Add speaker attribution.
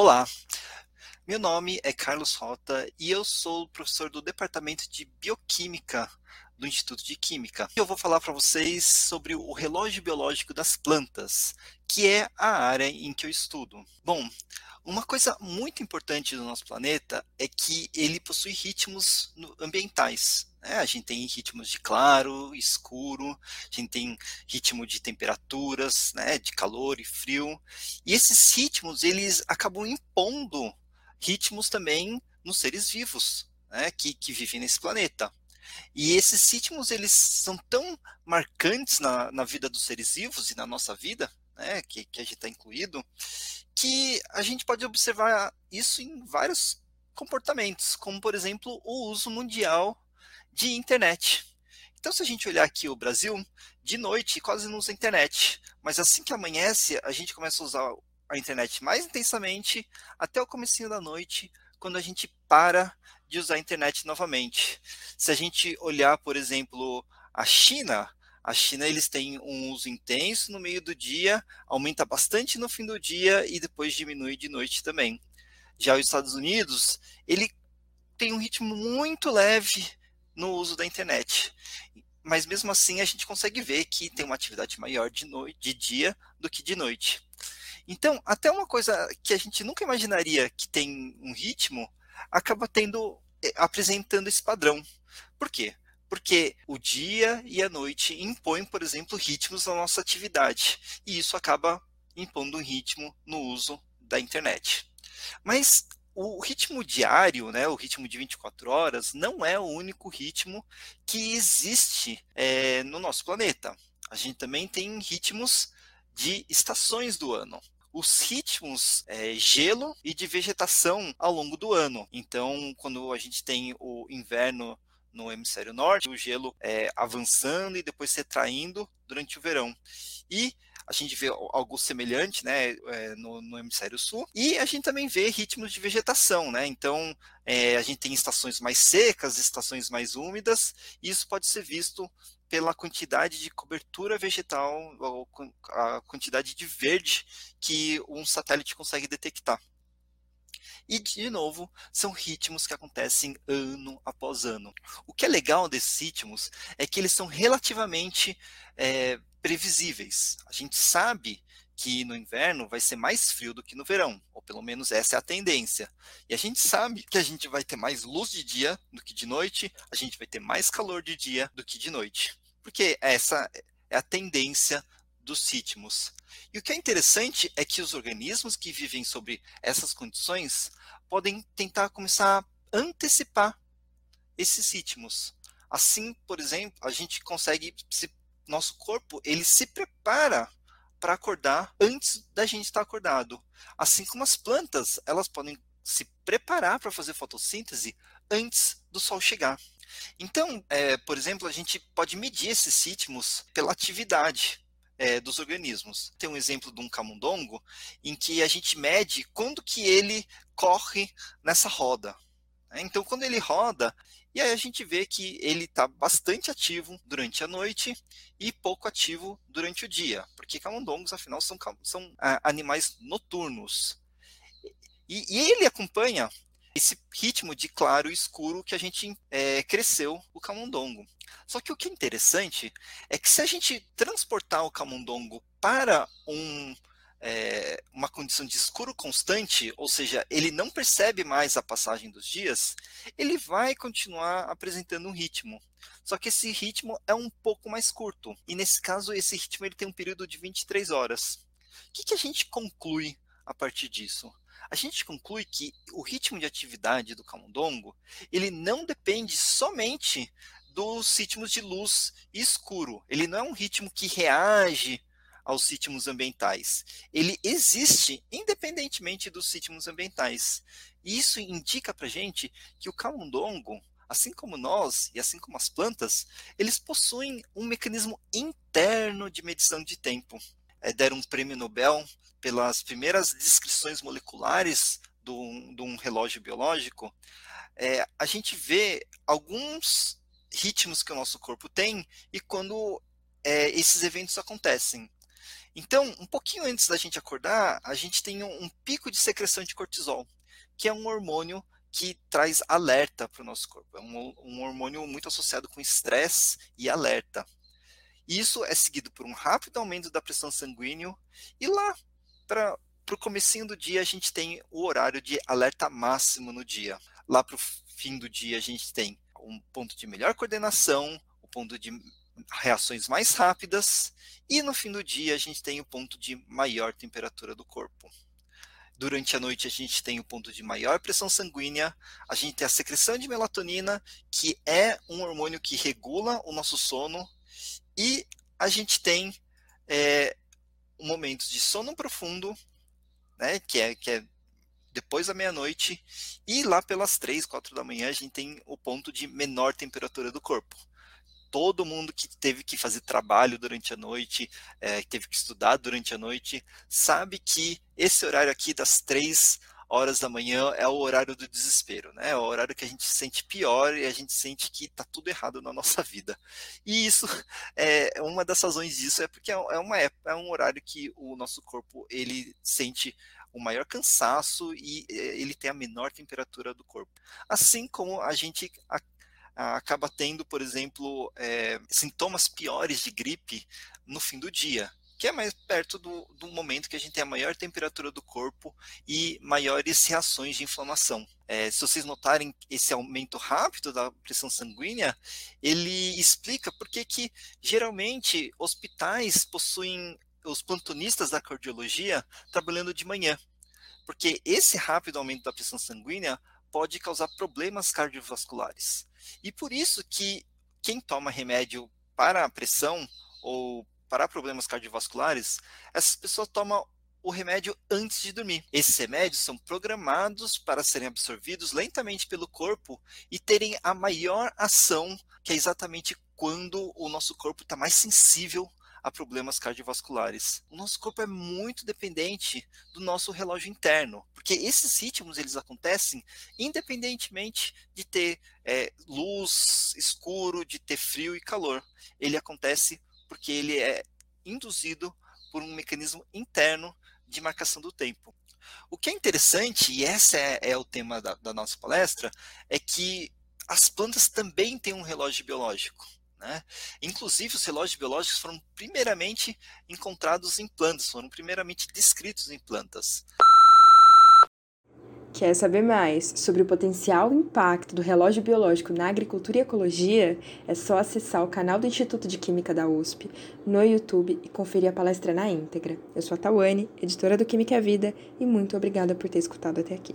Speaker 1: Olá, meu nome é Carlos Rota e eu sou professor do Departamento de Bioquímica do Instituto de Química. Eu vou falar para vocês sobre o relógio biológico das plantas, que é a área em que eu estudo. Bom, uma coisa muito importante do nosso planeta é que ele possui ritmos ambientais. Né? A gente tem ritmos de claro, escuro, a gente tem ritmo de temperaturas, né? de calor e frio. E esses ritmos eles acabam impondo ritmos também nos seres vivos né? que, que vivem nesse planeta. E esses ritmos eles são tão marcantes na, na vida dos seres vivos e na nossa vida, né, que, que a gente está incluído, que a gente pode observar isso em vários comportamentos, como por exemplo o uso mundial de internet. Então, se a gente olhar aqui o Brasil, de noite quase não usa internet, mas assim que amanhece, a gente começa a usar a internet mais intensamente até o comecinho da noite, quando a gente para de usar a internet novamente. Se a gente olhar, por exemplo, a China, a China eles têm um uso intenso no meio do dia, aumenta bastante no fim do dia e depois diminui de noite também. Já os Estados Unidos, ele tem um ritmo muito leve no uso da internet. Mas mesmo assim a gente consegue ver que tem uma atividade maior de, noite, de dia do que de noite. Então, até uma coisa que a gente nunca imaginaria que tem um ritmo, acaba tendo eh, apresentando esse padrão. Por quê? Porque o dia e a noite impõem, por exemplo, ritmos na nossa atividade, e isso acaba impondo um ritmo no uso da internet. Mas o ritmo diário, né, o ritmo de 24 horas, não é o único ritmo que existe é, no nosso planeta. A gente também tem ritmos de estações do ano os ritmos é, gelo e de vegetação ao longo do ano. Então, quando a gente tem o inverno no hemisfério norte, o gelo é, avançando e depois se retraindo durante o verão. E a gente vê algo semelhante né, é, no, no, hemisfério sul, e a gente também vê ritmos de vegetação, né? Então é, a gente tem estações mais secas, estações mais úmidas, e isso pode ser visto pela quantidade de cobertura vegetal, a quantidade de verde que um satélite consegue detectar. E, de novo, são ritmos que acontecem ano após ano. O que é legal desses ritmos é que eles são relativamente é, previsíveis. A gente sabe que no inverno vai ser mais frio do que no verão, ou pelo menos essa é a tendência. E a gente sabe que a gente vai ter mais luz de dia do que de noite, a gente vai ter mais calor de dia do que de noite porque essa é a tendência dos ritmos. E o que é interessante é que os organismos que vivem sobre essas condições podem tentar começar a antecipar esses ritmos. Assim, por exemplo, a gente consegue, se, nosso corpo ele se prepara para acordar antes da gente estar acordado. Assim como as plantas, elas podem se preparar para fazer fotossíntese antes do sol chegar. Então, é, por exemplo, a gente pode medir esses ritmos pela atividade é, dos organismos. Tem um exemplo de um camundongo em que a gente mede quando que ele corre nessa roda. Né? Então, quando ele roda, e aí a gente vê que ele está bastante ativo durante a noite e pouco ativo durante o dia, porque camundongos, afinal, são, são ah, animais noturnos. E, e ele acompanha esse ritmo de claro e escuro que a gente é, cresceu o camundongo. Só que o que é interessante é que se a gente transportar o camundongo para um, é, condição de escuro constante, ou seja, ele não percebe mais a passagem dos dias, ele vai continuar apresentando um ritmo. Só que esse ritmo é um pouco mais curto. E nesse caso, esse ritmo ele tem um período de 23 horas. O que, que a gente conclui a partir disso? a gente conclui que o ritmo de atividade do camundongo ele não depende somente dos ritmos de luz e escuro. Ele não é um ritmo que reage aos ritmos ambientais. Ele existe independentemente dos ritmos ambientais. E isso indica para gente que o camundongo, assim como nós e assim como as plantas, eles possuem um mecanismo interno de medição de tempo. É, deram um prêmio Nobel pelas primeiras descrições moleculares de um relógio biológico, é, a gente vê alguns ritmos que o nosso corpo tem e quando é, esses eventos acontecem. Então, um pouquinho antes da gente acordar, a gente tem um, um pico de secreção de cortisol, que é um hormônio que traz alerta para o nosso corpo. É um, um hormônio muito associado com estresse e alerta. Isso é seguido por um rápido aumento da pressão sanguínea e lá para o comecinho do dia a gente tem o horário de alerta máximo no dia. Lá para o fim do dia a gente tem um ponto de melhor coordenação, o um ponto de reações mais rápidas e no fim do dia a gente tem o ponto de maior temperatura do corpo. Durante a noite a gente tem o ponto de maior pressão sanguínea, a gente tem a secreção de melatonina, que é um hormônio que regula o nosso sono, e a gente tem é, momentos de sono profundo, né, que é, que é depois da meia-noite, e lá pelas três, quatro da manhã a gente tem o ponto de menor temperatura do corpo todo mundo que teve que fazer trabalho durante a noite, é, teve que estudar durante a noite, sabe que esse horário aqui das três horas da manhã é o horário do desespero, né? É o horário que a gente se sente pior e a gente sente que está tudo errado na nossa vida. E isso é uma das razões disso é porque é, é uma é um horário que o nosso corpo ele sente o maior cansaço e é, ele tem a menor temperatura do corpo. Assim como a gente acaba tendo, por exemplo, é, sintomas piores de gripe no fim do dia, que é mais perto do, do, momento que a gente tem a maior temperatura do corpo e maiores reações de inflamação. É, se vocês notarem esse aumento rápido da pressão sanguínea, ele explica por que geralmente hospitais possuem os plantonistas da cardiologia trabalhando de manhã. Porque esse rápido aumento da pressão sanguínea pode causar problemas cardiovasculares. E por isso que quem toma remédio para a pressão ou para problemas cardiovasculares, essas pessoas tomam o remédio antes de dormir. Esses remédios são programados para serem absorvidos lentamente pelo corpo e terem a maior ação, que é exatamente quando o nosso corpo está mais sensível a problemas cardiovasculares. O nosso corpo é muito dependente do nosso relógio interno, porque esses ritmos eles acontecem independentemente de ter é, luz, escuro, de ter frio e calor. Ele acontece porque ele é induzido por um mecanismo interno de marcação do tempo. O que é interessante, e esse é, é o tema da, da nossa palestra, é que as plantas também têm um relógio biológico. Né? Inclusive, os relógios biológicos foram primeiramente encontrados em plantas, foram primeiramente descritos em plantas.
Speaker 2: Quer saber mais sobre o potencial impacto do relógio biológico na agricultura e ecologia? É só acessar o canal do Instituto de Química da USP no YouTube e conferir a palestra na íntegra. Eu sou a Tawane, editora do Química a Vida, e muito obrigada por ter escutado até aqui.